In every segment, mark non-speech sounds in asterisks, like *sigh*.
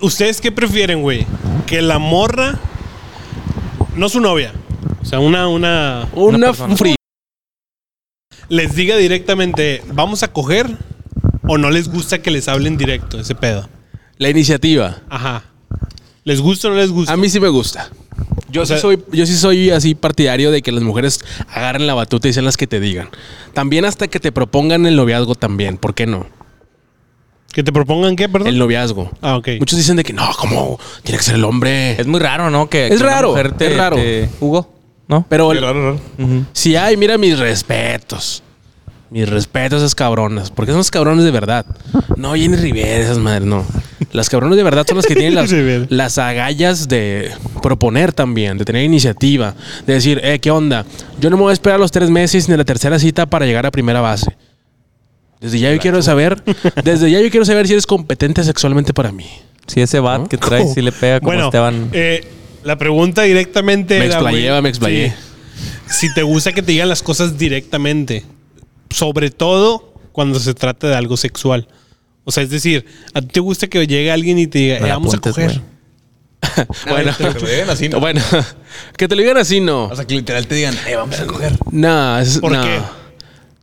¿Ustedes qué prefieren, güey? Que la morra, no su novia, o sea, una, una, Una, persona. les diga directamente, vamos a coger, o no les gusta que les hablen directo, ese pedo. La iniciativa. Ajá. ¿Les gusta o no les gusta? A mí sí me gusta. Yo, O sea- sí soy, yo sí soy así partidario de que las mujeres agarren la batuta y sean las que te digan. También hasta que te propongan el noviazgo también. ¿Por qué no? ¿Que te propongan qué, perdón? El noviazgo. Ah, ok. Muchos dicen de que no, ¿cómo? Tiene que ser el hombre. Es muy raro, ¿no? Que, Es que una raro, mujer te- es raro. te- Hugo, ¿no? Pero el- Ujú. si hay, mira mis respetos. Mis respetos a esas cabronas. Porque son los cabrones de verdad. No, Jenny Rivera, esas madres, no. Las cabrones de verdad son las que tienen *laughs* las, las agallas de proponer también, de tener iniciativa. De decir, eh, ¿qué onda? Yo no me voy a esperar los tres meses ni la tercera cita para llegar a primera base. Desde ya yo quiero saber, desde ya yo quiero saber si eres competente sexualmente para mí. Si ese bat ¿No? que trae sí le pega como bueno, Esteban. eh, la pregunta directamente Me era, explayé, güey, me explayé. si te gusta que te digan las cosas directamente. Sobre todo cuando se trata de algo sexual. O sea, es decir, ¿a ti te gusta que llegue alguien y te diga, eh, vamos a coger? güey. *laughs* Bueno, Que te lo digan así, ¿no? bueno, *laughs* que te lo digan así, no. O sea, que literal te digan, eh, vamos a coger. No, es, ¿Por qué?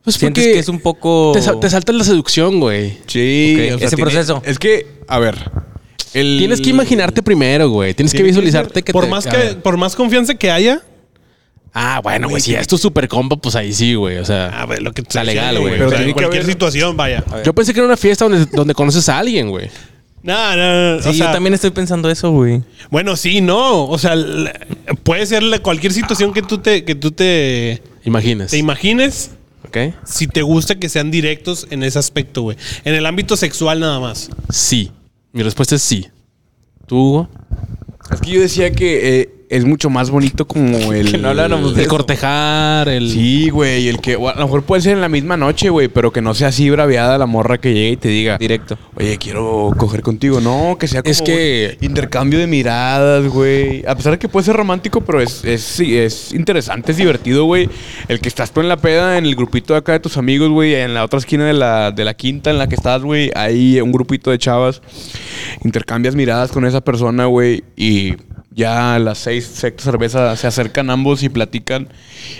Pues Sientes porque que es un poco... te, sal- te salta la seducción, güey. Sí, Ok, ese proceso. Es que, a ver. el- Tienes que imaginarte primero, güey. Tienes que Tiene que visualizarte ser- que por, te- más a que, ver. por más confianza que haya, Ah, bueno, güey. Si es tu super compa, pues ahí sí, güey. O sea, a ver, lo que te Está legal, güey. O sea, Pero en que cualquier haber- situación, vaya. yo pensé que era una fiesta donde, donde conoces a alguien, güey. No, no, no. Sí, o sea, yo también estoy pensando eso, güey. Bueno, sí, no. O sea, puede ser la- cualquier situación que tú te, que tú te, Imagines. te imagines. ¿Ok? Si te gusta que sean directos en ese aspecto, güey. En el ámbito sexual nada más. Sí. Mi respuesta es sí. ¿Tú, Hugo? Es que yo decía que eh, es mucho más bonito como *laughs* el. Que no habláramos de El eso. cortejar, el... Sí, güey. El que. o a lo mejor puede ser en la misma noche, güey. Pero que no sea así braviada la morra que llegue y te diga. Directo. Oye, quiero coger contigo. No, que sea como Es que- intercambio de miradas, güey. A pesar de que puede ser romántico, pero es, es, sí, es interesante, es divertido, güey. El que estás tú en la peda, en el grupito de acá de tus amigos, güey, en la otra esquina de la, de la quinta en la que estás, güey, hay un grupito de chavas. Intercambias miradas con esa persona, güey, y ya a las seis, sexta cerveza se acercan ambos y platican.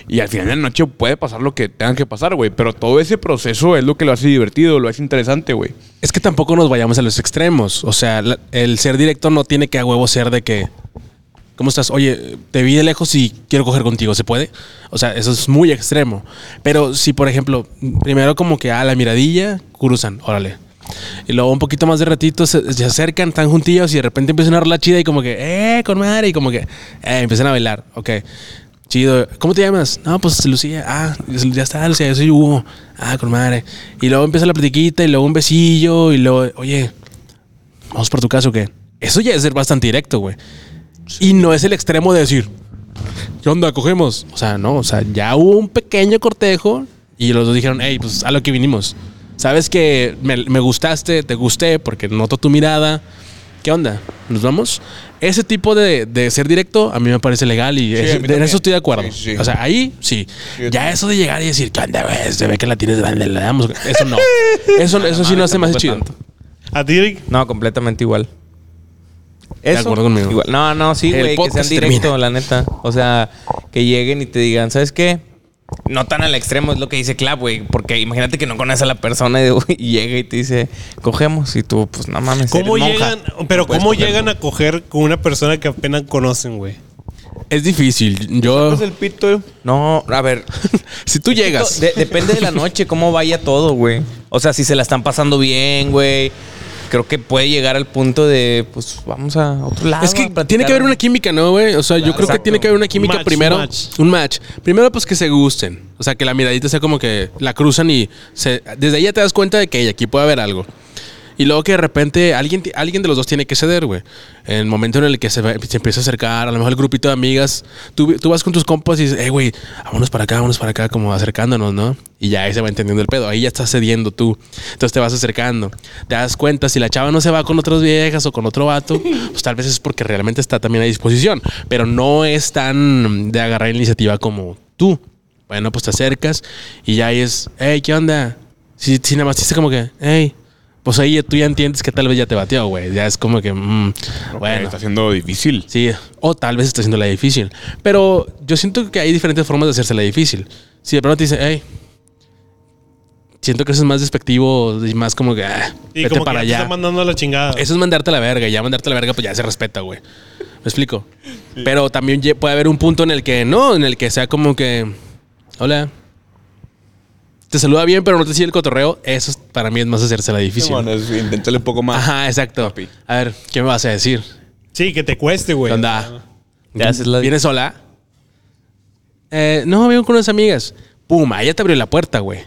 Y al final de la noche puede pasar lo que tengan que pasar, güey. Pero todo ese proceso es lo que lo hace divertido, lo hace interesante, güey. Es que tampoco nos vayamos a los extremos. O sea, el ser directo no tiene que a huevo ser de que. ¿Cómo estás? Oye, te vi de lejos y quiero coger contigo. ¿Se puede? O sea, eso es muy extremo. Pero si, por ejemplo, primero como que a la miradilla, cruzan, órale. Y luego un poquito más de ratito se, se acercan, están juntillos y de repente empiezan a dar la chida y como que, eh, con madre. Y como que, eh, empiezan a bailar. Ok. Chido. ¿Cómo te llamas? No, pues Lucía. Ah, ya está, Lucía, yo soy Hugo. Ah, con madre. Y luego empieza la platiquita y luego un besillo y luego, oye, vamos por tu caso, ¿qué? Eso ya es ser bastante directo, güey. Y no es el extremo de decir, ¿qué onda? ¿Cogemos? O sea, no, o sea, ya hubo un pequeño cortejo y los dos dijeron, hey, pues a lo que vinimos. Sabes que me, me gustaste, te gusté porque noto tu mirada. ¿Qué onda? ¿Nos vamos? Ese tipo de, de ser directo a mí me parece legal y Sí, es- en eso estoy de acuerdo. Sí, sí. O sea, ahí sí. Ya eso de llegar y decir, ¿qué onda, güey? Se ve que la tienes grande, le damos. Eso no. Eso, eso sí no hace más chido. tanto. ¿A ti, Eric? No, completamente igual. De acuerdo conmigo. igual. No, no, sí, El güey, que sean podcast directo, termina. la neta. O sea, que lleguen y te digan, ¿sabes qué? No tan al extremo, es lo que dice Clap, güey. Porque imagínate que no conoces a la persona y, *laughs* y llega y te dice, cogemos. Y tú, pues no mames. ¿Cómo eres llegan, monja. pero No cómo coger, llegan a coger con una persona que apenas conocen, güey? Es difícil. Yo. Sacas el pito. No, a ver. *laughs* Si tú llegas. De- depende de la noche, cómo vaya todo, güey. O sea, si se la están pasando bien, güey. Creo que puede llegar al punto de, pues, vamos a otro lado. Es que tiene que haber una química, ¿no, güey? O sea, yo creo que tiene que haber una química Match, primero. match. Un match. Primero, pues que se gusten. O sea, que la miradita sea como que la cruzan y se- desde ahí ya te das cuenta de que "Ey, aquí puede haber algo. Y luego que de repente alguien, alguien de los dos tiene que ceder, güey. En el momento en el que se, se empieza a acercar, a lo mejor el grupito de amigas, tú, tú vas con tus compas y dices, hey, güey, vámonos para acá, vámonos para acá, como acercándonos, ¿no? Y ya ahí se va entendiendo el pedo. Ahí ya estás cediendo tú. Entonces te vas acercando. Te das cuenta, si la chava no se va con otras viejas o con otro vato, *laughs* pues tal vez es porque realmente está también a disposición. Pero no es tan de agarrar iniciativa como tú. Bueno, pues te acercas y ya ahí es, hey, ¿qué onda? Si, si nada más dice como que, hey, pues ahí tú ya entiendes que tal vez ya te bateó, güey. Ya es como que, mm, bueno. Está siendo difícil. Sí, o tal vez está haciendo la difícil. Pero yo siento que hay diferentes formas de hacerse la difícil. Si de pronto te dice, hey, siento que eso es más despectivo y más como que, ah, Y vete como para que ya te allá. está mandando la chingada. Eso es mandarte a la verga. y Ya mandarte a la verga, pues ya se respeta, güey. ¿Me explico? Pero también puede haber un punto en el que no, en el que sea como que, hola. Te saluda bien, pero no te sigue el cotorreo. Eso es- para mí es más hacerse la difícil. Bueno, es- inténtale un poco más. Ajá, exacto. Papi. A ver, ¿qué me vas a decir? Sí, que te cueste, güey. Ya haces la- ¿Vienes sola? Eh, no, vengo con unas amigas. Pum, ahí ya te abrió la puerta, güey.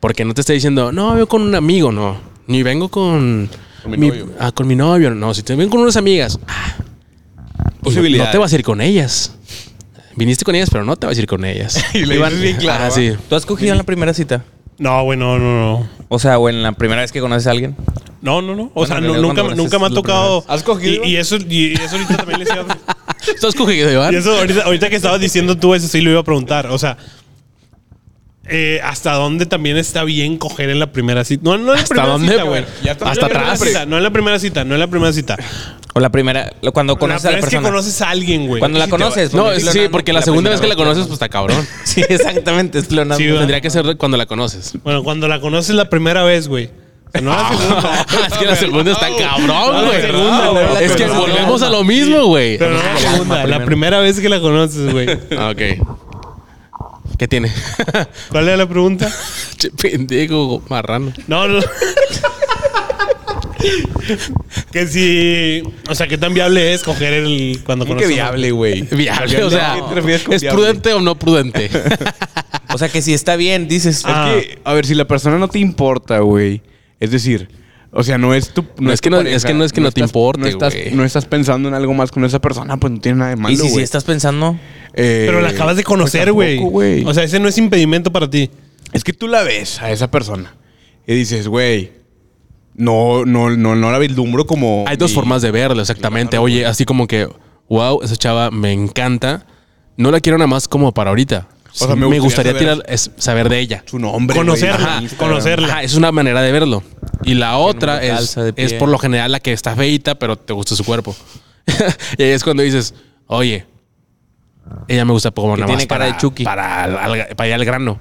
Porque no te está diciendo, no, vengo con un amigo, no. Ni vengo con... Con mi novio. Ah, con mi novio. No, si te vengo con unas amigas. Ah, y Posibilidades. No te vas a ir con ellas. Viniste con ellas, pero no te vas a ir con ellas. *laughs* Y le dices bien claro. Ah. ¿Tú has cogido en la primera cita? No, güey, no, no, no. O sea, en la primera vez que conoces a alguien. No, no, no. O Bueno, sea, no- nunca, nunca me ha tocado. ¿Has cogido? Y, y eso, y eso ahorita también les iba a- *laughs* ¿Tú has cogido, Iván? Y eso ahorita, ahorita que estabas diciendo tú eso sí lo iba a preguntar. O sea, eh, ¿hasta dónde también está bien coger en la primera cita? No, no en la ¿Hasta primera dónde, cita, güey? No Hasta atrás. cita, no en la primera cita, no en la primera cita. O la primera, cuando conoces la a la primera es que persona. conoces a alguien, güey. Cuando la Sí conoces. No, sí, decirlo, porque la, segunda vez que la conoces, pues está cabrón. *laughs* Sí, exactamente, es. Sí. Tendría que ser cuando la conoces. Bueno, cuando la conoces la primera vez, güey. No la segunda. *laughs* es que la segunda está cabrón, güey. Es que volvemos a lo mismo, güey. Pero no la segunda, la primera vez que la conoces, güey. Ah, Ok. ¿Qué tiene? *laughs* ¿Cuál era la pregunta? *laughs* che, pendejo, marrano. No, no. que si. O sea, ¿qué tan viable es coger el. Cuando ¿Cómo que conoces a- viable, güey? *laughs* Viable, o sea, ¿A qué te refieres con ¿es viable? prudente o no prudente? O sea, que si está bien, dices. Ah. Es que, a ver, si la persona no te importa, güey. Es decir, o sea, no es tu. No, es tu que no- es que no es que no te estás- importe, no estás, no estás pensando en algo más con esa persona, pues no tiene nada de malo, y si sí estás pensando. Eh, Pero la acabas de conocer, pues güey. tampoco, güey. o sea, ese no es impedimento para ti. Es que tú la ves a esa persona y dices, güey, no, no, no, no la vislumbro como. Hay dos mi- formas de verlo, exactamente. Claro, Oye, así como que, wow, esa chava me encanta. No la quiero nada más como para ahorita. Sea, me me, gustaría tirar, es saber de ella. Su nombre. Conocerla, Ajá, conocerla. Ajá, es una manera de verlo. Y la otra es, es por lo general la que está feita, pero te gusta su cuerpo. *laughs* y ahí es cuando dices, oye, ella me gusta como nada tiene más cara para, de Chucky. para, al- al- para ir al grano.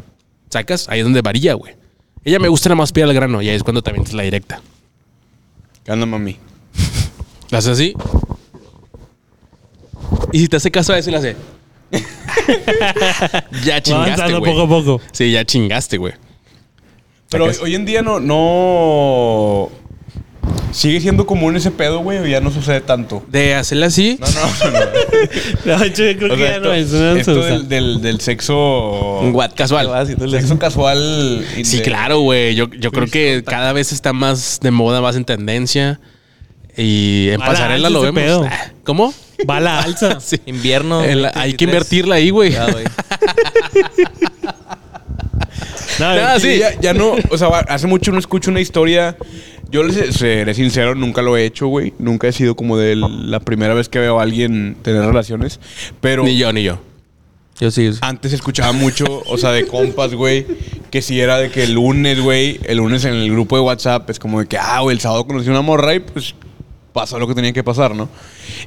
¿Sacas? Ahí es donde varía, güey. Ella me gusta nada más para ir al grano. Y ahí es cuando también es la directa. ¿Qué onda, mami? *laughs* ¿La haces así? Y si te hace caso a eso y la hace. Ya chingaste, avanzando güey. poco a poco. Sí, ya chingaste, güey. Pero hoy, en día no, no. ¿Sigue siendo común ese pedo, güey? ¿O ya no sucede tanto? De hacerla así. No, no, no. No, *laughs* yo creo O que sea, ya esto, no es. no esto del, del, del sexo. What Casual. Sexo casual. Sí, de- claro, güey. Yo, yo creo que cada vez está más de moda, más en tendencia. Y en pasarela lo vemos. pedo. Ah, ¿Cómo? *laughs* Va a la alza. *laughs* Sí. Invierno. El- 2023. hay que invertirla ahí, güey. Ah, *laughs* Y sí. Ya, ya no, o sea, hace mucho no escucho una historia. Yo les seré sincero, nunca lo he hecho, güey. Nunca he sido como de la primera vez que veo a alguien tener relaciones. Pero Ni yo, ni yo. Yo sí. sí. antes escuchaba mucho, o sea, de compas, güey. Que si era de que el lunes, güey, el lunes en el grupo de WhatsApp es como de que, ah, güey, el sábado conocí a una morra y pues pasó lo que tenía que pasar, ¿no?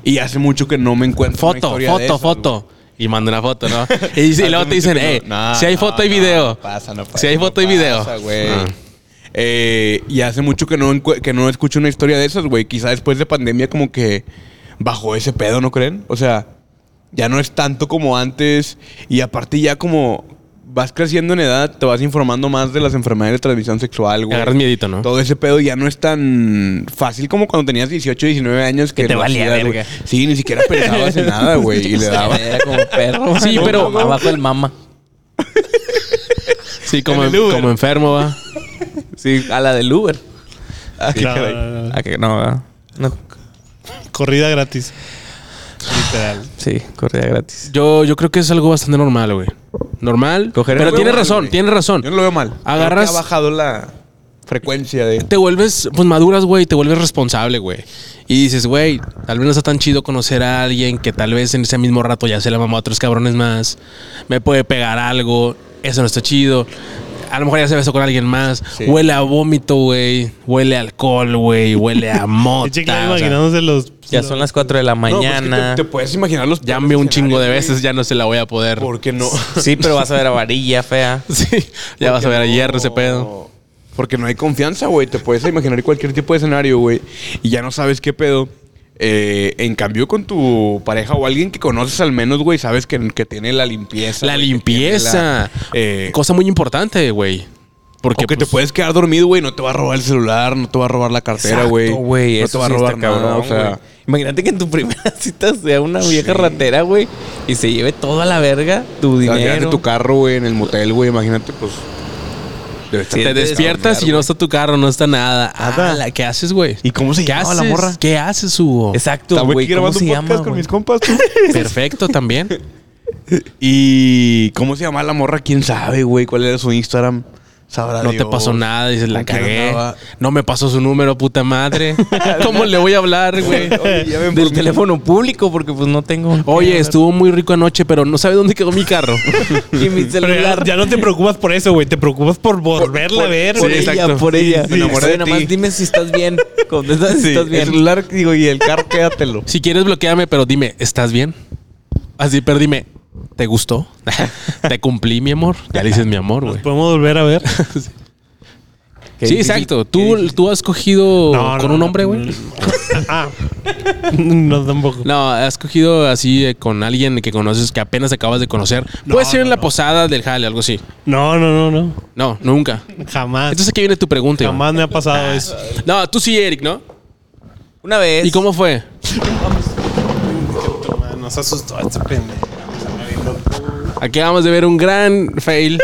Y hace mucho que no me encuentro una Foto, historia foto, de esas, foto. Y manda una foto, ¿no? *laughs* Y, luego te dicen, eh, no- si hay foto y no, video. no pasa, no pasa, si hay foto y video. pasa, güey. Eh, y hace mucho que no, que no escucho una historia de esas, güey. Quizá después de pandemia como que bajó ese pedo, ¿no creen? O sea, ya no es tanto como antes. Y aparte ya como vas creciendo en edad, te vas informando más de las enfermedades de transmisión sexual, güey. Agarras miedito, ¿no? Todo ese pedo ya no es tan fácil como cuando tenías 18, 19 años que, Que te lo valía hacías, güey. Sí, ni siquiera pensabas en nada, güey. Y le daba. Era como perro. *laughs* Sí, pero- Abajo el mama. *laughs* Sí, como, En enfermo, va. Sí, a la del Uber. No, no, no. ¿A que no? ¿verdad? No. Corrida gratis. Literal. Sí, corrida gratis. Yo, yo creo que es algo bastante normal, güey. Normal. Coger pero el tiene razón, güey. tiene razón. Yo no lo veo mal. Agarras- ha bajado la frecuencia de. Te vuelves, pues maduras, güey, te vuelves responsable, güey. Y dices, güey, tal vez no está tan chido conocer a alguien que tal vez en ese mismo rato ya se la mamó a otros cabrones más. Me puede pegar algo. Eso no está chido. a lo mejor ya se besó con alguien más. Sí. Huele a vómito, güey. Huele a alcohol, güey. Huele a *laughs* mota. Imaginándose los. Ya son las 4 de la No, pues, que mañana. te, te puedes imaginar los ya me un chingo de veces, ya no se la voy a poder. ¿Por qué no? *laughs* Sí, pero vas a ver a varilla fea. *laughs* Sí, ya vas a ver a hierro ese pedo. Porque no hay confianza, güey. Te puedes imaginar cualquier tipo de escenario, güey. Y ya no sabes qué pedo. Eh, en cambio, con tu pareja o alguien que conoces al menos, güey, sabes que, que tiene la limpieza. La limpieza. la, eh, Cosa muy importante, güey. Porque o que te pues, puedes quedar dormido, güey. No te va a robar el celular, no te va a robar la cartera, güey. No eso te va a sí robar nada, cabrón, o sea. güey. Imagínate que en tu primera *laughs* cita sea una vieja ratera, güey, y se lleve toda la verga tu dinero. tu carro, güey, en el motel, güey. Imagínate, pues. Sí, te despiertas y no está tu carro, no está nada. Nada. Ala, ¿Qué haces, güey? ¿Y cómo se ¿Qué llama haces? la morra? ¿Qué haces, Hugo? Exacto, güey. aquí ¿Cómo se llama, con mis compas, tú. *laughs* Perfecto también. *laughs* ¿Y cómo se llama la morra? ¿Quién sabe, güey? ¿Cuál era su Instagram? Sabrá No te pasó nada, dices, la ¿Con quién cagué. No me pasó su número, puta madre. *laughs* ¿Cómo le voy a hablar, güey? Por Del mí. teléfono público, porque pues no tengo. Oye, estuvo muy rico anoche, pero no sabe dónde quedó mi carro. *laughs* y mi Pero ya, celular. ya no te preocupas por eso, güey. Te preocupas por volverla a ver, por güey. ella, exacto. por ella. Me enamoré de Nada más dime si estás bien. Contesta si Sí, estás el bien. celular, digo, y el carro, quédatelo. Si quieres, bloqueame, pero dime, ¿estás bien? Así, pero dime, ¿te gustó? ¿Te cumplí, mi amor? Ya le dices mi amor, güey. Podemos volver a ver. *laughs* Sí, difícil, exacto. ¿Tú. ¿Tú has cogido No, con no, un no. hombre, güey? Ah. *laughs* No, tampoco. No, has cogido así eh, con alguien que conoces, que apenas acabas de conocer. No, Puede ser en no, la no. posada del jale, algo así. No, no, no, no. No, nunca. Jamás. Entonces aquí viene tu pregunta, Iván. Jamás me ha pasado eso. No, tú sí, Eric, ¿no? Una vez. ¿Y cómo fue? Nos asustó este pendejo. Aquí vamos de ver un gran fail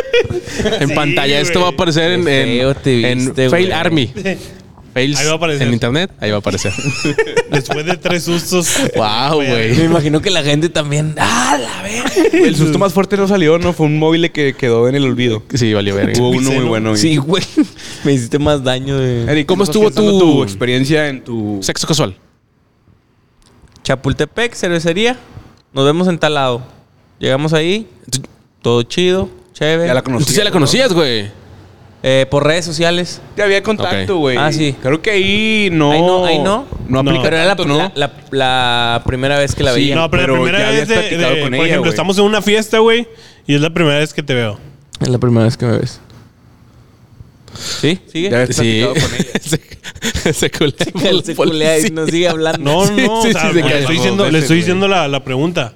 en *laughs* Sí, pantalla. Esto va a aparecer en, en- feo te en viste, Fail güey. Army. Fails Ahí va a aparecer. en internet. Ahí va a aparecer. *laughs* Después de tres sustos. wow, Me güey. imagino que la gente también. ¡Ah, la verga! El susto más fuerte no salió, ¿no? Fue un móvil que quedó en el olvido. Sí, valió verga. Hubo uno muy bueno. güey. Sí, güey. Me hiciste más daño de. Eric, ¿Cómo ¿cómo estuvo estuvo tu- tu experiencia en tu... Sexo casual. Chapultepec, cervecería. Nos vemos en tal lado. Llegamos ahí. Todo chido, chévere. Ya la conocí. Entonces ya la conocías, güey. Eh, por redes sociales. Ya había contacto, güey. Ah, sí. Creo que ahí no... Ahí no, ahí no. No aplica Pero era la, tanto, ¿no? la, la- la primera vez que la Sí, veía. No, pero, Pero la primera ya vez de, de- con por ella, ejemplo, güey. estamos en una fiesta, güey, y es la primera vez que te veo. Es la primera vez que me ves. ¿Sí? ¿Sigue? Ya Sí. platicado con ella. *laughs* se, se culea se culea y nos sigue hablando. No, no, Sí, o sea, sí, se le estoy diciendo, le estoy diciendo la, la pregunta.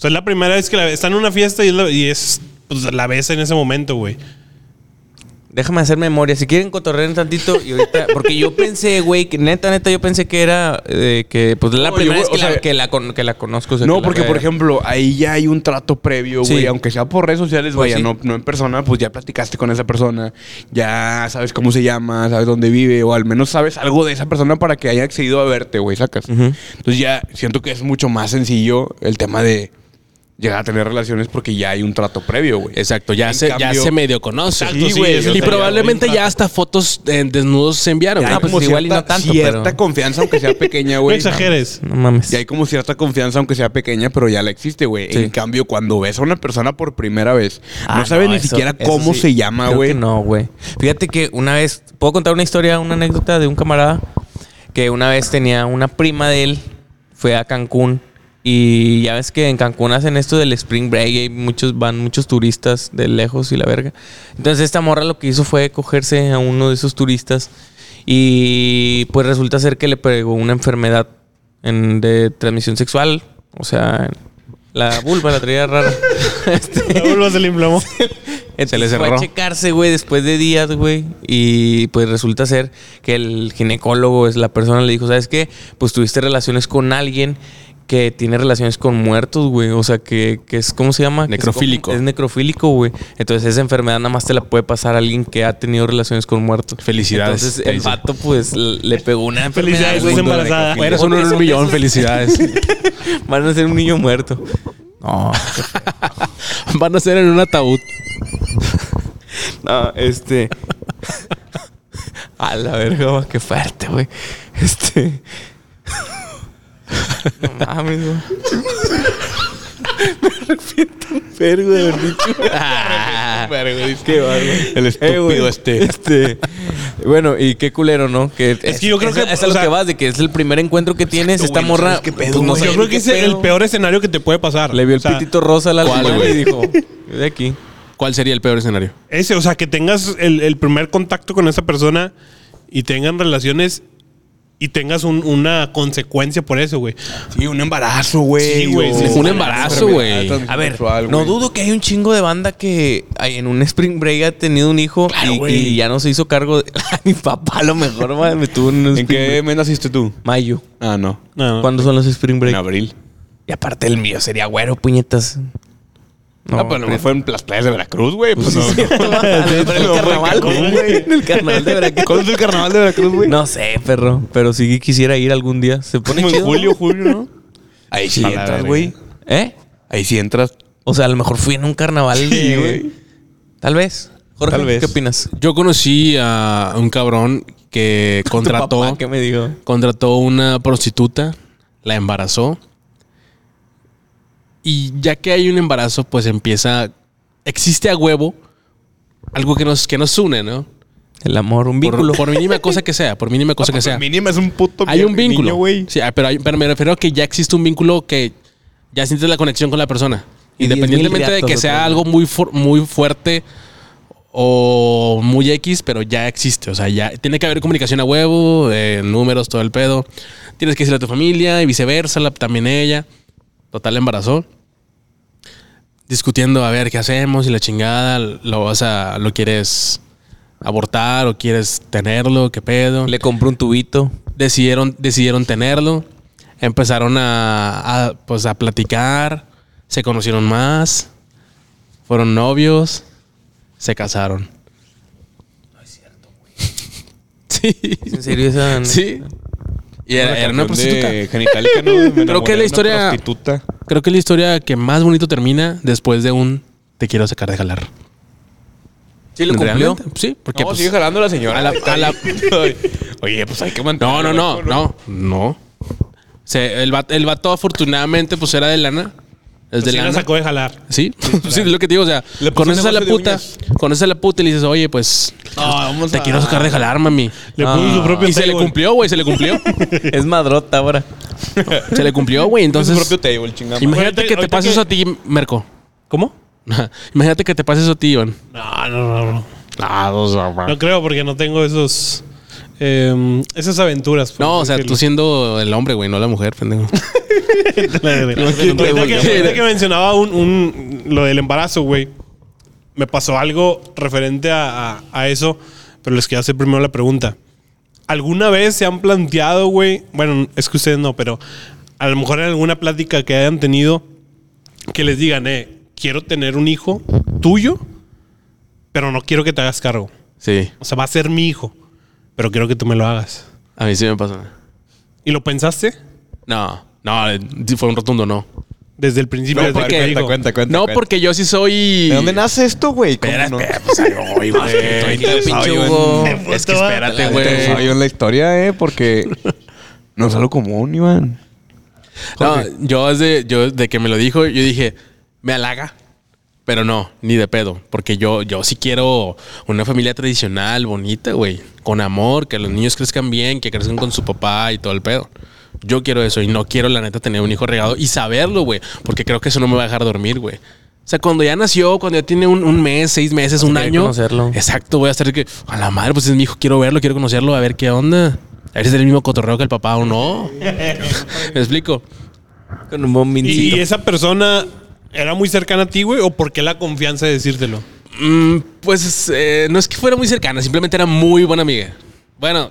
O sea, es la primera vez que la, está en una fiesta y es, la, y es pues, la ves en ese momento, güey. Déjame hacer memoria. Si quieren cotorrear un tantito y ahorita... *laughs* Porque yo pensé, güey, que neta, neta, yo pensé que era... eh, que pues la No, primera yo, vez que, o la, sea, que, la con- que la conozco. o sea, que No, la porque, por ejemplo, ahí ya hay un trato previo, Sí. güey. Aunque sea por redes sociales, Pues vaya, sí. no, no en persona, pues ya platicaste con esa persona. Ya sabes cómo se llama, sabes dónde vive, o al menos sabes algo de esa persona para que haya accedido a verte, güey, sacas. Ujú. Entonces ya siento que es mucho más sencillo el tema de llegar a tener relaciones porque ya hay un trato previo, güey. Exacto, ya, En se, ya se medio conoce. Exacto, Sí, sí, güey, y probablemente ya hasta fotos en desnudos se enviaron. Ya hay Ah, pues igual y no tanto, cierta pero- confianza, aunque sea pequeña, No güey. exageres. No mames. Y hay como cierta confianza, aunque sea pequeña, pero ya la existe, güey. Sí. En cambio, cuando ves a una persona por primera vez, Ah, no sabes ni eso- siquiera cómo sí. se llama, güey. no, güey. Fíjate que una vez, puedo contar una historia, una anécdota de un camarada que una vez tenía una prima de él, fue a Cancún y ya ves que en Cancún hacen esto del Spring Break y muchos van muchos turistas de lejos y la verga. Entonces esta morra lo que hizo fue cogerse a uno de esos turistas y pues resulta ser que le pegó una enfermedad en- de transmisión sexual, o sea, la vulva la traía rara. *laughs* Este, La vulva se le inflamó. *laughs* Se le Fue a checarse, güey, después de días, güey. Y pues resulta ser que el ginecólogo es la persona le dijo, ¿sabes qué? Pues tuviste relaciones con alguien que tiene relaciones con muertos, güey. O sea, que, que es, ¿cómo se llama? Es Necrofílico. como- Es, necrofílico, güey. Entonces esa enfermedad nada más te la puede pasar a alguien que ha tenido relaciones con muertos. Felicidades, Entonces el dice. vato, pues, le pegó una enfermedad, Felicidades, güey. embarazada. Uno en un millón, felicidades. *laughs* Van a ser un niño muerto. No, *laughs* Van a ser en un ataúd. No, este. *laughs* A la verga, qué fuerte, güey. Este. No mames, güey. Me arrepiento un verga de haber *laughs* dicho. Qué bárbaro. El Eh, estúpido güey, este. este. Bueno, y qué culero, ¿no? Que Es que yo creo es, que, Es a lo sea- que vas, de que es el primer encuentro que tienes. Esta güey, no morra. qué pedo, pues, no sé Yo creo que es el peor escenario que te puede pasar. Le vio el O sea, pitito rosa al ¿cuál, alemán güey? y dijo: De aquí. ¿Cuál sería el peor escenario? Ese, o sea, que tengas el, el primer contacto con esa persona y tengan relaciones y tengas un- una consecuencia por eso, güey. Sí, un embarazo, güey. Sí, güey, sí, un embarazo, güey. A ver, sexual, no dudo que hay un chingo de banda que en un Spring Break ha tenido un hijo y, ya no se hizo cargo de. *laughs* Mi papá a lo mejor man, me tuvo en un ¿En qué mes naciste tú? Mayo. Ah, no. No, ¿Cuándo son los Spring Break? En abril. Y aparte el mío sería güero, puñetas. No, ah, pues no fue en las playas de Veracruz, güey. Pues no. el carnaval, güey. En el carnaval de Veracruz. ¿Cuándo es el carnaval de Veracruz, güey? No sé, perro. Pero sí quisiera ir algún día. Se pone Como en julio, julio, ¿no? Ahí sí entras, güey. ¿Eh? Ahí sí entras. O sea, a lo mejor fui en un carnaval Sí, de. güey. Tal vez. Jorge, Tal vez. ¿qué opinas? Yo conocí a un cabrón que *laughs* Tu contrató, papá, ¿Qué me dijo? contrató una prostituta, la embarazó. Y ya que hay un embarazo, pues empieza. Existe a huevo algo que nos, que nos une, ¿no? El amor, un vínculo. Por, por mínima cosa que sea, por mínima cosa que sea. Mínima es un puto Hay un niño, vínculo. güey. sí, ah, pero, hay- pero me refiero a que ya existe un vínculo que ya sientes la conexión con la persona. Y 10,000 Independientemente de que sea algo muy, fu- muy fuerte o muy X, pero ya existe. O sea, ya tiene que haber comunicación a huevo, eh, números, todo el pedo. Tienes que decirle a tu familia y viceversa, la- también ella. Total, embarazó. Discutiendo a ver qué hacemos y la chingada, lo vas a, lo quieres abortar o quieres tenerlo, qué pedo Le compró un tubito. decidieron, decidieron tenerlo. Empezaron a, a, pues, a platicar. Se conocieron más. Fueron novios. Se casaron. *laughs* Sí. ¿Es en serio esa? Sí. Y era, era una prostituta. De genitálica, ¿no? Me Creo que la historia- prostituta. Creo que es la historia que más bonito termina después de un te quiero sacar de jalar. ¿Sí lo cumplió? Sí, porque No, pues, sigue jalando la señora. a la- a la- Oye, pues hay que mantener. No, no, no, no, no. Se, el, vato, el vato afortunadamente pues era de lana. Es de Sí la sacó de jalar. Sí, *laughs* sí, es lo que te digo. O sea, conoces a la puta, conoces a la puta y le dices, oye, pues vamos te a- quiero sacar de jalar, mami. Le Ah. puso su propio Y se le table. cumplió, güey, se le cumplió. *laughs* Es madrota ahora. *laughs* se le cumplió, güey. Entonces, su propio table, chingada. imagínate que te pase que- eso a ti, Merco. ¿Cómo? imagínate que te pase eso a ti, Iván. No, no, no, no. Ah, No creo porque no tengo esos... eh, esas aventuras. No, o sea, tú siendo el hombre, güey, no la mujer, pendejo. *laughs* Ahorita que, mencionaba un, un- lo del embarazo, güey. Me pasó algo referente a, a- a eso, pero les quiero hacer primero la pregunta. ¿Alguna vez se han planteado, güey? Bueno, es que ustedes no, pero a lo mejor en alguna plática que hayan tenido que les digan, eh, quiero tener un hijo tuyo, pero no quiero que te hagas cargo. Sí, O sea, va a ser mi hijo, pero quiero que tú me lo hagas. a mí sí me pasó. ¿Y lo pensaste? No, no, fue un rotundo no. Desde el principio. No, desde porque- que dijo. cuenta, cuenta. No, cuenta. porque yo sí soy. ¿De dónde nace esto, güey? ¿Cómo Espera, no? espera, pues ahí voy, *laughs* güey. Yo. Es que espérate, Te güey. sabio en la historia, eh, porque no es algo común, Iván. No, yo desde, yo de que me lo dijo, yo dije, me halaga. Pero no, ni de pedo. Porque yo, yo sí quiero una familia tradicional, bonita, güey. Con amor, que los niños crezcan bien, que crezcan con su papá y todo el pedo. Yo quiero eso y no quiero, la neta, tener un hijo regado y saberlo, güey. Porque creo que eso no me va a dejar dormir, güey. O sea, cuando ya nació, cuando ya tiene un, un mes, seis meses, un año. conocerlo. Exacto, voy a estar que, a la madre, pues es mi hijo, quiero verlo, quiero conocerlo, a ver qué onda. A ver si es el mismo cotorreo que el papá o no. *laughs* ¿Me explico? Con un ¿Y, bombincito. y esa persona era muy cercana a ti, güey? ¿O por qué la confianza de decírtelo? Mm, pues eh, no es que fuera muy cercana, simplemente era muy buena amiga. Bueno,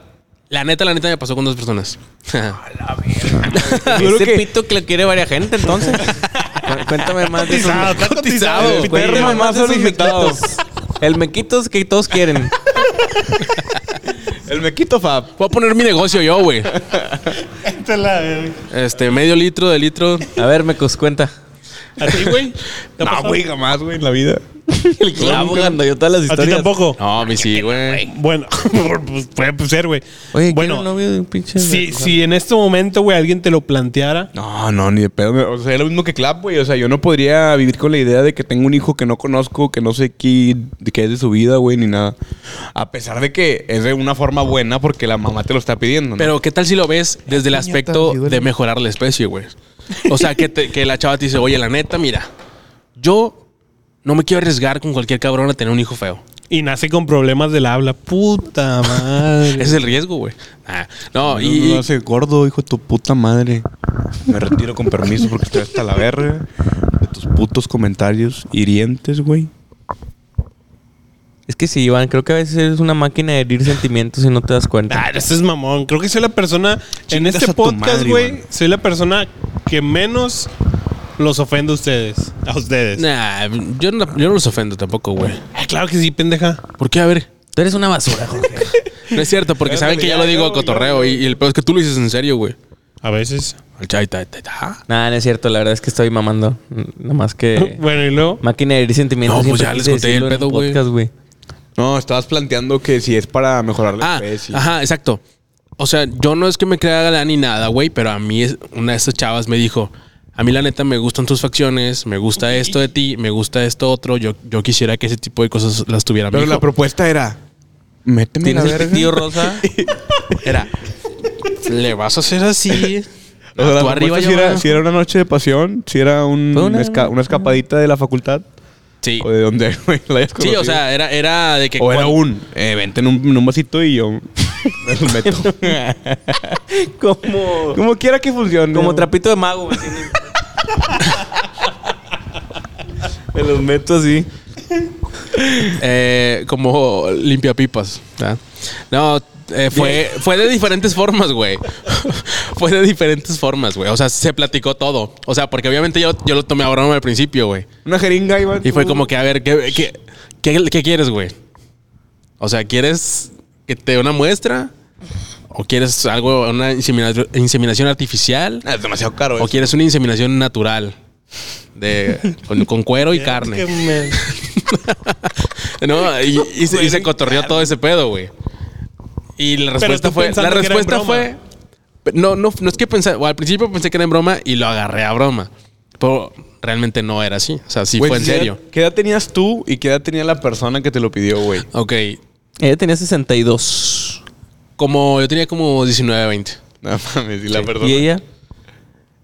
la neta, la neta me pasó con dos personas. *laughs* Ese pito que le quiere varias gente, entonces. Cu- *laughs* Cuéntame más de esos. Cotizado, está cotizado. Cuéntame más de esos mequitos. El mequitos que todos quieren. El mequito Fab. Voy a poner mi negocio yo, güey. Este, medio litro de litro. A ver, mecos, cuenta. ¿A ti, güey? ¿Te ha *laughs* No, güey, jamás, güey, en la vida. *laughs* El clavo cuando yo todas las ¿A ti historias. tampoco? No, a mí sí, güey. Bueno, *laughs* pues puede ser, güey. Oye, bueno, bueno, novio de un pinche. si, si en este momento, güey, alguien te lo planteara, No, no, ni de pedo. O sea, es lo mismo que Clap, güey. O sea, yo no podría vivir con la idea de que tengo un hijo que no conozco, que no sé qué, de qué es de su vida, güey, ni nada. A pesar de que es de una forma buena porque la mamá te lo está pidiendo, ¿no? Pero ¿qué tal si lo ves desde el aspecto de mejorar la especie, güey? O sea, que, te- que la chava te dice, oye, la neta, mira, yo no me quiero arriesgar con cualquier cabrón a tener un hijo feo. y nace con problemas del habla, puta madre. Ese es el riesgo, güey. Ah, no, No, y, no hace gordo, hijo de tu puta madre. Me retiro con permiso porque estoy hasta la verga de tus putos comentarios hirientes, güey. Es que sí, Iván, creo que a veces eres una máquina de herir sentimientos y no te das cuenta. Ah, ese es mamón. Creo que soy la persona. en este podcast, güey, soy la persona que menos los ofende a ustedes. A ustedes. nah, yo, no, yo no los ofendo tampoco, güey. Ah, claro que sí, pendeja. ¿Por qué? A ver. Tú eres una basura, Jorge. *laughs* No es cierto, porque saben que yo ya, lo digo a cotorreo y, y el peor es que tú lo dices en serio, güey. A veces. Nada, no es cierto. La verdad es que estoy mamando. Nada más que... *laughs* bueno, y luego. máquina de herir sentimientos. No, pues ya les conté el pedo, güey. No, estabas planteando que si es para mejorar la Ah, especie. ajá, exacto. O sea, yo no es que me crea galán ni nada, güey, pero a mí es- una de estas chavas me dijo, a mí la neta me gustan tus facciones, me gusta esto de ti, me gusta esto otro, yo, yo quisiera que ese tipo de cosas las tuviera mi Pero hijo. la propuesta era... Méteme ¿Tienes la el verga. pitillo rosa? *laughs* Era, le vas a hacer así. O sea, la arriba, si era, si era una noche de pasión, si era un una- esca- una escapadita de la facultad. Sí. O de donde *laughs* güey, la hayas Sí, o sea, era, era de que... O era un, eh, vente en un, en un vasito y yo me los meto. como... Como quiera que funcione. Como trapito de mago, güey. Me los meto así. Eh, como limpia pipas. No, eh, fue, fue de diferentes formas, güey. *laughs* fue de diferentes formas, güey. O sea, se platicó todo. O sea, porque obviamente yo, yo lo tomé a broma al principio, güey. Una jeringa, Iván. Y fue como que, a ver, ¿qué, qué, qué, qué quieres, güey? O sea, ¿quieres que te dé una muestra? ¿O quieres algo, una inseminación, inseminación artificial? Ah, Es demasiado caro ¿O eso. quieres una inseminación natural? De, con, con cuero y *laughs* carne. Que me- *laughs* No, y, y se, y se cotorreó todo ese pedo, güey. Y la respuesta fue. La respuesta fue. No, no, no es que pensé. o al principio pensé que era en broma y lo agarré a broma. Pero realmente no era así. O sea, sí Güey, fue en ¿qué edad- serio. ¿Qué edad tenías tú y qué edad tenía la persona que te lo pidió, güey? Ok. Ella tenía 62. Como yo tenía como 19, 20. No mames, y la persona. ¿Y ella?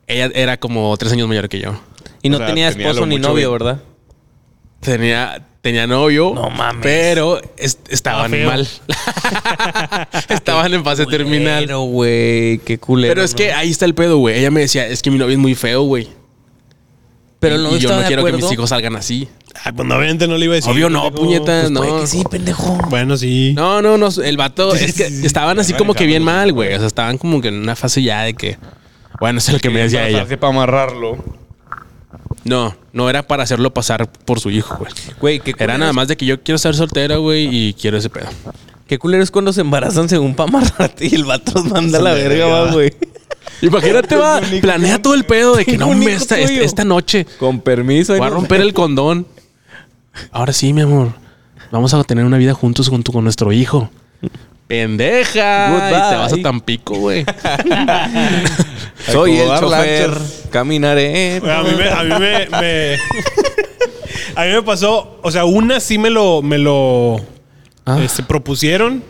Ella era como tres años mayor que yo. Y no O sea, tenía esposo ni novio. ¿verdad? Tenía, tenía novio. No mames. Pero es- estaban mal. *laughs* estaban en fase terminal. Pero, güey, qué culero. Pero es ¿no? que ahí está el pedo, güey. Ella me decía, es que mi novio es muy feo, güey. Pero y, no y yo no de quiero que mis hijos salgan así. Ah, pues no, obviamente no le iba a decir. Obvio no, pendejo. puñetas, Pues no. puede que sí, pendejo. Bueno, sí. No, no, no. El vato, Sí, es que sí, sí. estaban así como que bien mal, güey. O sea, estaban como que en una fase ya de que. Bueno, es lo que me decía ella. Para amarrarlo. No, no era para hacerlo pasar por su hijo, güey. Güey, qué Era nada más de que yo quiero ser soltera, güey, y quiero ese pedo. Qué culero es cuando se embarazan según para amarrarte y el vato manda a la verga, va, güey. Imagínate, va, planea todo el pedo de que no, me esta, esta noche Con permiso. voy a romper el condón. Ahora sí, mi amor. Vamos a tener una vida juntos junto con nuestro hijo. Pendeja. Goodbye. Y te vas a Tampico, güey. *laughs* Soy el chofer. lanchas. Caminaré. A mí me, a mí me, me- *laughs* a mí me pasó, o sea, una sí me lo, me lo Ah. este, propusieron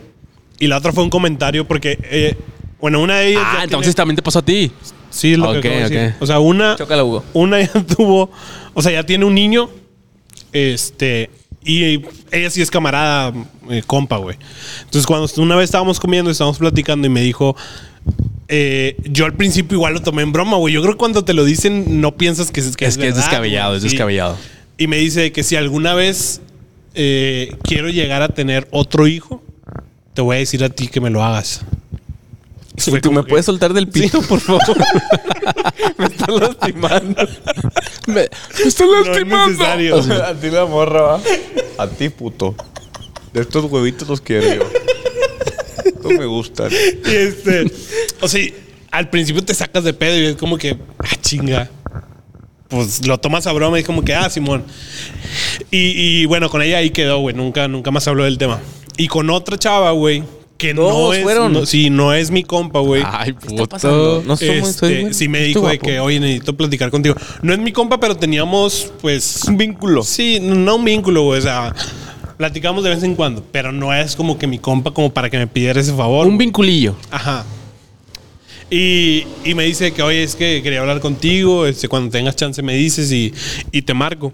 y la otra fue un comentario porque, eh, bueno, una de ellas. ya Ah, tiene- entonces también te pasó a ti. sí, es lo Ok, que acabo de decir. ok. O sea, una, Chócala, Hugo. una ya *laughs* tuvo, o sea, ya tiene un niño, este, y ella sí es camarada, eh, compa, güey. Entonces, cuando una vez estábamos comiendo, estábamos platicando y me dijo, eh, yo al principio igual lo tomé en broma, güey. Yo creo que cuando te lo dicen, no piensas que es, que Es que es verdad, descabellado, güey. es Sí. descabellado. Y me dice que si alguna vez eh, quiero llegar a tener otro hijo, te voy a decir a ti que me lo hagas. Si tú me que- puedes soltar del pito, por favor. *laughs* *laughs* me estás lastimando. *laughs* Me, está No es a ti la morra, va. A ti, puto. De estos huevitos los quiero yo. No me gustan. Y este, o sea, al principio te sacas de pedo y es como que, ah, chinga. pues lo tomas a broma y es como que, ah, Simón. Y, y bueno, con ella ahí quedó, güey. Nunca, nunca más habló del tema. Y con otra chava, güey, que no es. fueron. no- sí, no es mi compa, güey. Ay, ¿Qué está pasando? No somos, Este, sí me dijo de que, oye, necesito platicar contigo. No es mi compa, pero teníamos, pues... Un vínculo. Sí, no un vínculo, güey. O sea, platicamos de vez en cuando. Pero no es como que mi compa como para que me pidiera ese favor. Un vinculillo. Ajá. Y, y me dice que, oye, es que quería hablar contigo. Este, cuando tengas chance me dices y, y te marco.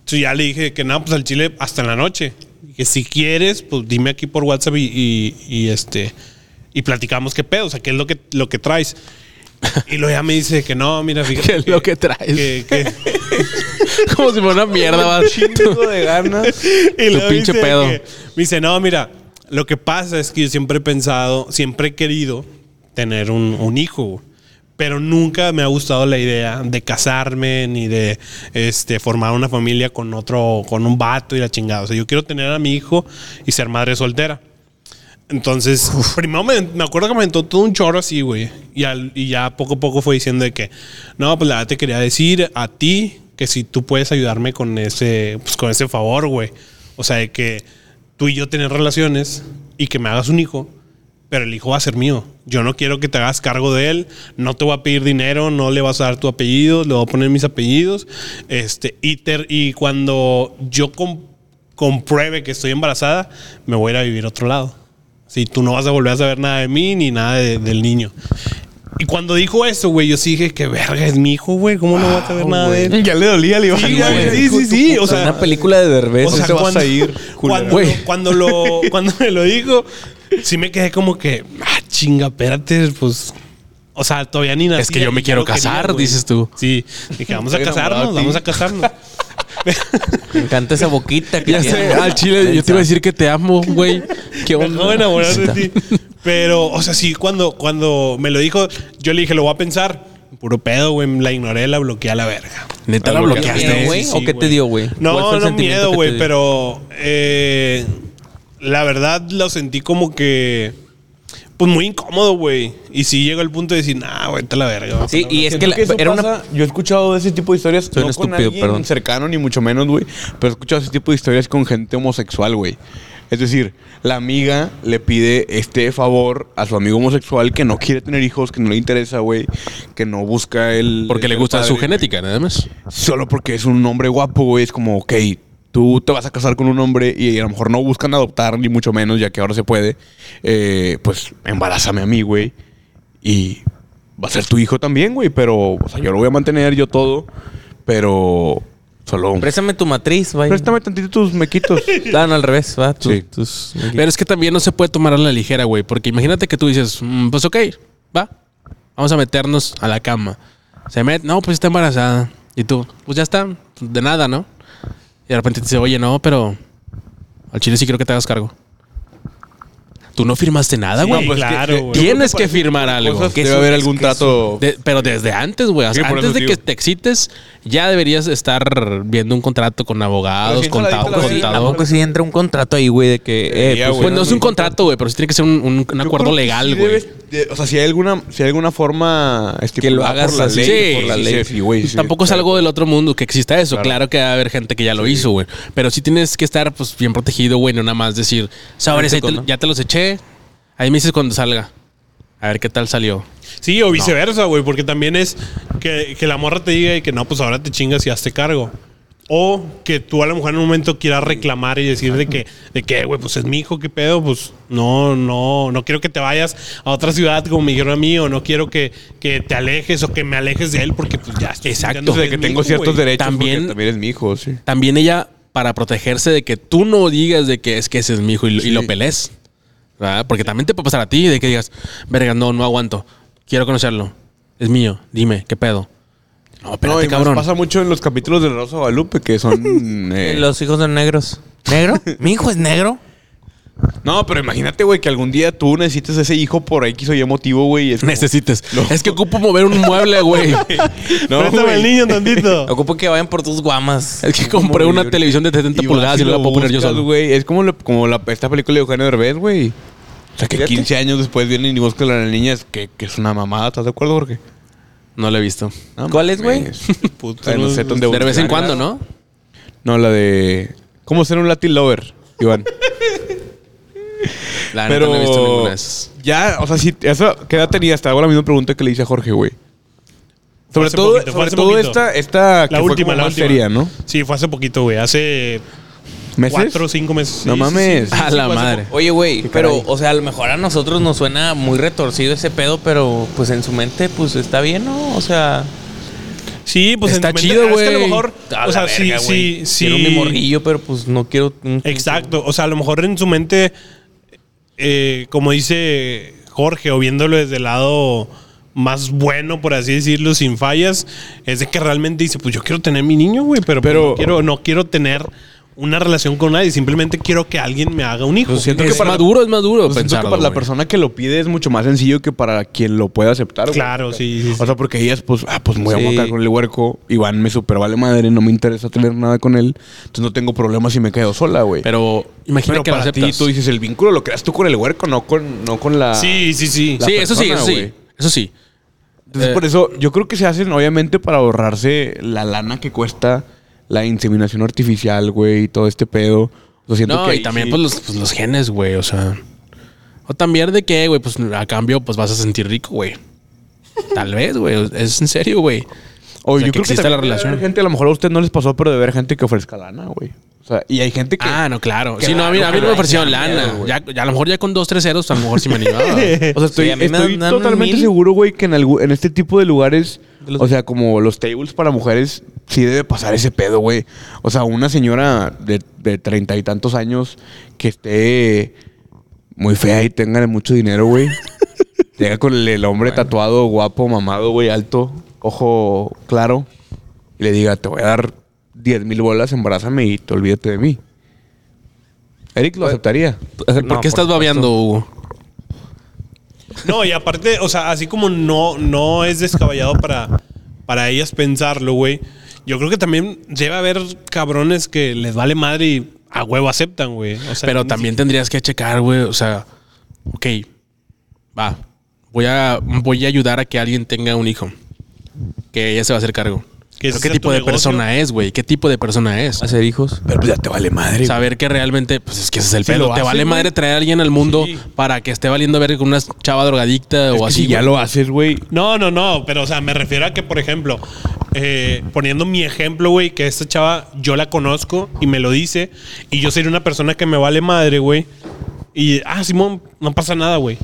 Entonces ya le dije que no, pues al chile hasta en la noche. Que si quieres, pues dime aquí por WhatsApp y, y- y, este y platicamos qué pedo, o sea, qué es lo que, lo que traes. Y luego ya me dice que no, mira, *laughs* fíjate. ¿Qué es lo que traes? que- que- *laughs* Como si fuera una mierda, va. *laughs* Chingo de ganas. y luego pinche dice pedo. me dice, no, mira, lo que pasa es que yo siempre he pensado, siempre he querido tener un, un hijo. Pero nunca me ha gustado la idea de casarme ni de este, formar una familia con otro, con un vato y la chingada. O sea, yo quiero tener a mi hijo y ser madre soltera. Entonces, primero me, me acuerdo que me aventó todo un chorro así, güey. Y, al- y ya poco a poco fue diciendo de que, no, pues la te quería decir a ti que si tú puedes ayudarme con ese, pues, con ese favor, güey. O sea, de que tú y yo tener relaciones y que me hagas un hijo, pero el hijo va a ser mío. Yo no quiero que te hagas cargo de él, no te voy a pedir dinero, no le vas a dar tu apellido, le voy a poner mis apellidos. Este, y, ter- y cuando yo com- compruebe que estoy embarazada, me voy a ir a vivir a otro lado. Si tú no vas a volver a saber nada de mí ni nada de- del niño. Y cuando dijo eso, güey, yo sí dije, que verga, es mi hijo, güey, ¿cómo no voy a saber nada de él? Ya le dolía, le iba Sí, güey, sí, sí, sí, o sea, una película de Derbez. o sea, te vas cuando, a ir, *laughs* cuando, cuando, lo, cuando me lo dijo, sí me quedé como que, ah, chinga, espérate, pues. O sea, todavía ni nacía Es que yo me quiero quería, casar, dices tú. Sí, dije, vamos a casarnos, vamos a casarnos. Me encanta esa boquita que Ya sé, al chile, yo te iba a decir que te amo, güey. ¿Qué Me onda? acabo de enamorar de ti. Pero, o sea, sí, cuando, cuando me lo dijo, yo le dije, lo voy a pensar. Puro pedo, güey. La ignoré, la bloqueé a la verga. Neta la ¿Qué bloqueaste. güey? Sí, ¿O qué te dio, güey? ¿Cuál No, no miedo, güey, pero eh, la verdad lo sentí como que, pues muy incómodo, güey. Y sí llegó el punto de decir, nah, güey, te la verga. Sí, y es que, la- era una... Yo he escuchado de ese tipo de historias. Soy un no con estúpido, alguien perdón. cercano, ni mucho menos, güey. Pero he escuchado ese tipo de historias con gente homosexual, güey. Es decir, la amiga le pide este favor a su amigo homosexual que no quiere tener hijos, que no le interesa, güey. Que no busca el. Porque le gusta su genética, nada más. Solo porque es un hombre guapo, güey. Es como, ok, tú te vas a casar con un hombre y a lo mejor no buscan adoptar, ni mucho menos, ya que ahora se puede. Eh, pues embarázame a mí, güey. Y va a ser tu hijo también, güey. Pero, o sea, yo lo voy a mantener, yo todo. Pero solo. Préstame tu matriz, vaya. Préstame tantito tus mequitos. *laughs* Ah, no, al revés, va. Sí. tus- Pero es que también no se puede tomar a la ligera, güey. Porque imagínate que tú dices, "Mm, pues ok, va. Vamos a meternos a la cama. Se mete, no, pues está embarazada. Y tú, pues ya está, de nada, ¿no? Y de repente te dice, oye, no, pero al chile sí quiero que te hagas cargo. Tú no firmaste nada, Sí, güey. pues, claro, güey. Tienes que firmar algo. Cosas, Que debe haber algún que trato. de- pero desde antes, güey. O sea, antes de que te excites, ya deberías estar viendo un contrato con abogados, Pero si con entra la contado. dita la verga, ¿A contado. poco sí entra un contrato ahí, güey, de que... Eh, pues. Pues no es un contrato, güey, pero sí tiene que ser un, un- un Yo acuerdo que legal, güey. o sea, si hay alguna, si hay alguna forma estipulada lo hagas por la así, ley, sí, por la ley, sí. sí. Tampoco es algo del otro mundo que exista eso. Claro. Claro, que va a haber gente que ya lo hizo, güey. Pero sí tienes que estar pues bien protegido, güey. No nada más decir, ¿no? ya te los eché. Ahí me dices cuando salga. A ver qué tal salió. Sí, o viceversa, güey, porque también es que, que la morra te diga y que no, pues ahora te chingas y hazte cargo. O que tú a lo mejor en un momento quieras reclamar y decir de que, de que, güey, pues es mi hijo, qué pedo, pues no, no, no quiero que te vayas a otra ciudad como me dijeron a mí, o no quiero que, que te alejes o que me alejes de él, porque pues ya estoy Exacto. de que tengo hijo, ciertos derechos También- también es mi hijo, sí. También ella, para protegerse de que tú no digas de que es que ese es mi hijo y, y lo pelees. ¿Verdad? Porque también te puede pasar a ti de que digas, verga, no, no aguanto. Quiero conocerlo. Es mío. Dime, ¿qué pedo? No, espérate, No, y más cabrón. pasa mucho en los capítulos de Rosa Guadalupe que son... *laughs* eh, Los hijos de negros. ¿Negro? *laughs* ¿Mi hijo es negro? No, pero imagínate, güey, que algún día tú necesites ese hijo por X o Y motivo, güey. y es como- Necesites. *laughs* No. Es que ocupo mover un mueble, güey. No, Préstame güey. al niño tantito. Ocupo que vayan por tus guamas. Es que compré una televisión de 70 Y pulgadas y no lo la puedo poner yo buscas, solo. güey. Es como, lo- como la, esta película de Eugenio Derbez, güey. O sea, que Fíjate. 15 años después vienen y buscan a la niña. Es que, que es una mamada. ¿Estás de acuerdo, Jorge? No lo he visto. No ¿Cuál es, güey? Ay, *laughs* no sé dónde De vez en cuando, ¿no? No, la de. ¿Cómo ser un Latin lover, Iván? *laughs* La neta no he visto ninguna Pero. de esas. Ya, o sea, si. Eso, ¿Qué edad tenía? Hasta hago la misma pregunta que le hice a Jorge, güey. Sobre hace todo, poquito, sobre todo poquito. esta, esta que La fue última, como la más última. seria, ¿no? Sí, fue hace poquito, güey. Hace ¿Meses? cuatro o cinco meses. No Sí, mames. sí, sí, A sí, la madre. Oye, güey, pero, caray. o sea, a lo mejor a nosotros nos suena muy retorcido ese pedo, pero pues en su mente, pues está bien, ¿no? O sea, Sí, pues Está en chido, es que a lo güey. mejor, a o sea, sí, verga, güey. sí, sí. Quiero mi morrillo, pero pues no quiero. Exacto. O sea, a lo mejor en su mente, eh, como dice Jorge, o viéndolo desde el lado más bueno, por así decirlo, sin fallas, es de que realmente dice, pues yo quiero tener mi niño, güey, pero, pues, Pero- no, quiero, no quiero tener una relación con nadie, simplemente quiero que alguien me haga un hijo. Pues siento Es que para- más duro, es más duro Pues siento que para la persona que lo pide es mucho más sencillo que para quien lo puede aceptar. güey. Claro, sí, sí, sí. O sea, porque ellas, pues, ah, pues me voy a mocar con el huerco. Iván me super vale madre, no me interesa tener nada con él. Entonces no tengo problemas si me quedo sola, güey. Pero imagina Pero que lo para ti, tú dices, el vínculo lo creas tú con el huerco, no con, no con la... Sí, sí, sí. sí, eso sí, eso sí. Eso sí. Entonces, Eh. por eso, yo creo que se hacen, obviamente, para ahorrarse la lana que cuesta la inseminación artificial, güey, y todo este pedo. O sea, siento No, que y también sí- pues, los, pues, los genes, güey. O sea. O también de que, güey, pues a cambio, pues vas a sentir rico, güey. Tal *laughs* vez, güey. Es en serio, güey. O O sea, yo que creo que existe la relación. gente, a lo mejor a usted no les pasó, pero de ver gente que ofrezca lana, güey. O sea, y hay gente que... Ah, no, claro. Sí, no, a mí, a mí no me ofrecieron lana. miedo. Ya, ya a lo mejor ya con dos, tres ceros, a lo mejor sí me animaba. *laughs* O sea, estoy, Sí, estoy totalmente mil. seguro, güey, que en, en este tipo de lugares, De los- o sea, como los tables para mujeres, sí debe pasar ese pedo, güey. O sea, una señora de de treinta y tantos años que esté muy fea y tenga mucho dinero, güey. *laughs* Llega con el, el hombre tatuado, guapo, mamado, güey, alto, ojo claro, y le diga, te voy a dar 10 mil bolas, embarázame y te olvídate de mí. Eric lo aceptaría. ¿Por qué estás babeando, Hugo? No, y aparte, o sea, así como no, no es descabellado para, para ellas pensarlo, güey. Yo creo que también debe haber cabrones que les vale madre y a huevo aceptan, güey. O sea, Pero también tendrías que checar, güey. O sea, ok, va. Voy a, voy a ayudar a que alguien tenga un hijo. Que ella se va a hacer cargo. Que Pero ¿Qué tipo de negocio. persona es, güey? ¿Qué tipo de persona es? Hacer hijos. Pero pues ya te vale madre. Saber que realmente, pues es que ese es el Si pedo. Te vale madre traer a alguien al mundo Sí. para que esté valiendo ver con una chava drogadicta Es o que así. si ya lo haces, güey. No, no, no, pero o sea, me refiero a que, por ejemplo, eh, poniendo mi ejemplo, güey, que esta chava yo la conozco y me lo dice, y yo soy una persona que me vale madre, güey, y, ah, Simón, no pasa nada, güey.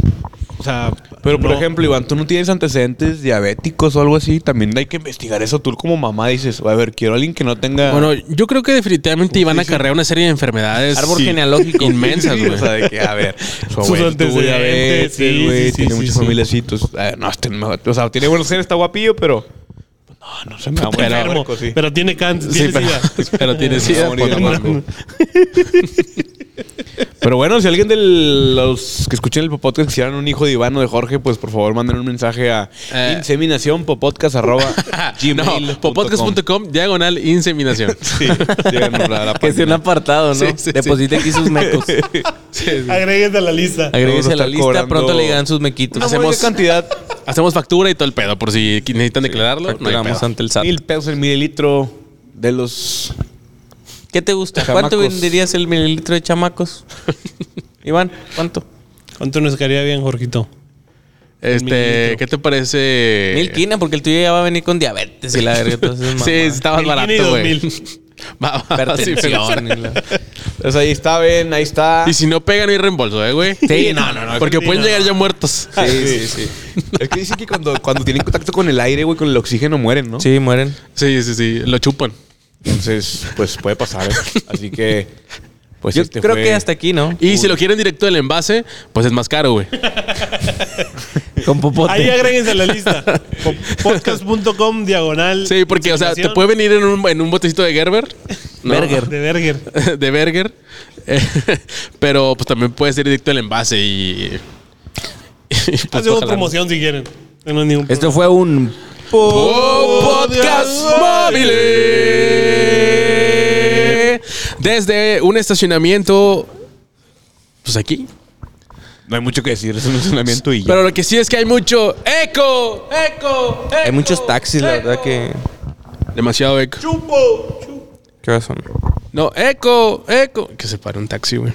O sea, Pero, por no. ejemplo, Iván, tú no tienes antecedentes diabéticos o algo así. También hay que investigar eso. Tú como mamá dices, a ver, quiero a alguien que no tenga... Bueno, yo creo que definitivamente iban a acarrear una serie de enfermedades Árbol sí, genealógico. inmensas, güey. o sea, de que, a ver, su abuelo diabetes, sí, güey, sí, sí, tiene muchos familiacitos. Eh, no, este no o sea, tiene buenos genes, está guapillo, pero... pues, No, no se me va a morir Pero, sí. tiene cáncer, Sí, pero, *laughs* pero tiene sida. *laughs* Pero bueno, si alguien de los que escuchen el podcast quisieran un hijo de Iván o de Jorge, pues por favor manden un mensaje a Eh. inseminacionpopodcast.gmail.com *laughs* No, popodcast.com, diagonal inseminación. Sí, síganos a la Que sea un apartado, ¿no? Sí, sí, Deposite aquí sus mecos. Agréguete a la lista. Agréguese a la lista, cobrando pronto le llegan sus mequitos. Una Hacemos, cantidad, Hacemos factura y todo el pedo, por si necesitan declararlo. Facturamos ante el SAT. mil pesos el mililitro de los... ¿Qué te gusta? Chamacos. ¿Cuánto venderías el mililitro de chamacos? *laughs* Iván, ¿cuánto? ¿Cuánto nos quedaría bien, Jorgito? Este, ¿qué te parece? Mil quina, porque el tuyo ya va a venir con diabetes y la verga. Entonces, *laughs* Sí, está más Mil barato, güey. mil. *laughs* *laughs* Va, va, sí, Pues ahí está, ven, ahí está. Y si no pegan, hay reembolso, ¿eh, güey? Sí, no, no, no. Porque pueden no, llegar no. ya muertos. *laughs* Sí, sí, sí. Es que dicen que cuando, cuando tienen contacto con el aire, güey, con el oxígeno mueren, ¿no? Sí, mueren. Sí, sí, sí. Lo chupan. Entonces, pues puede pasar. ¿eh? *laughs* Así que, pues Yo este creo fue- que hasta aquí, ¿no? Y si lo quieren directo del envase, pues es más caro, güey. *laughs* Con popote. Ahí agréguense a la lista. *laughs* Po- Podcast.com diagonal. Sí, porque, o sea, te puede venir en un, en un botecito de Gerber. *laughs* ¿no? Berger. De Berger. de Berger. Eh, pero pues también puede ser directo el envase y. y, pues, Hacemos promoción si quieren. No ningún Esto fue un Podcast Móvil. Desde un estacionamiento. Pues aquí. No hay mucho que decir, es un estacionamiento y ya. Pero lo que sí es que hay mucho eco, eco, Hay muchos taxis, la verdad que. Demasiado eco. ¿Qué horas son? No, eco, eco. Que se pare un taxi, güey.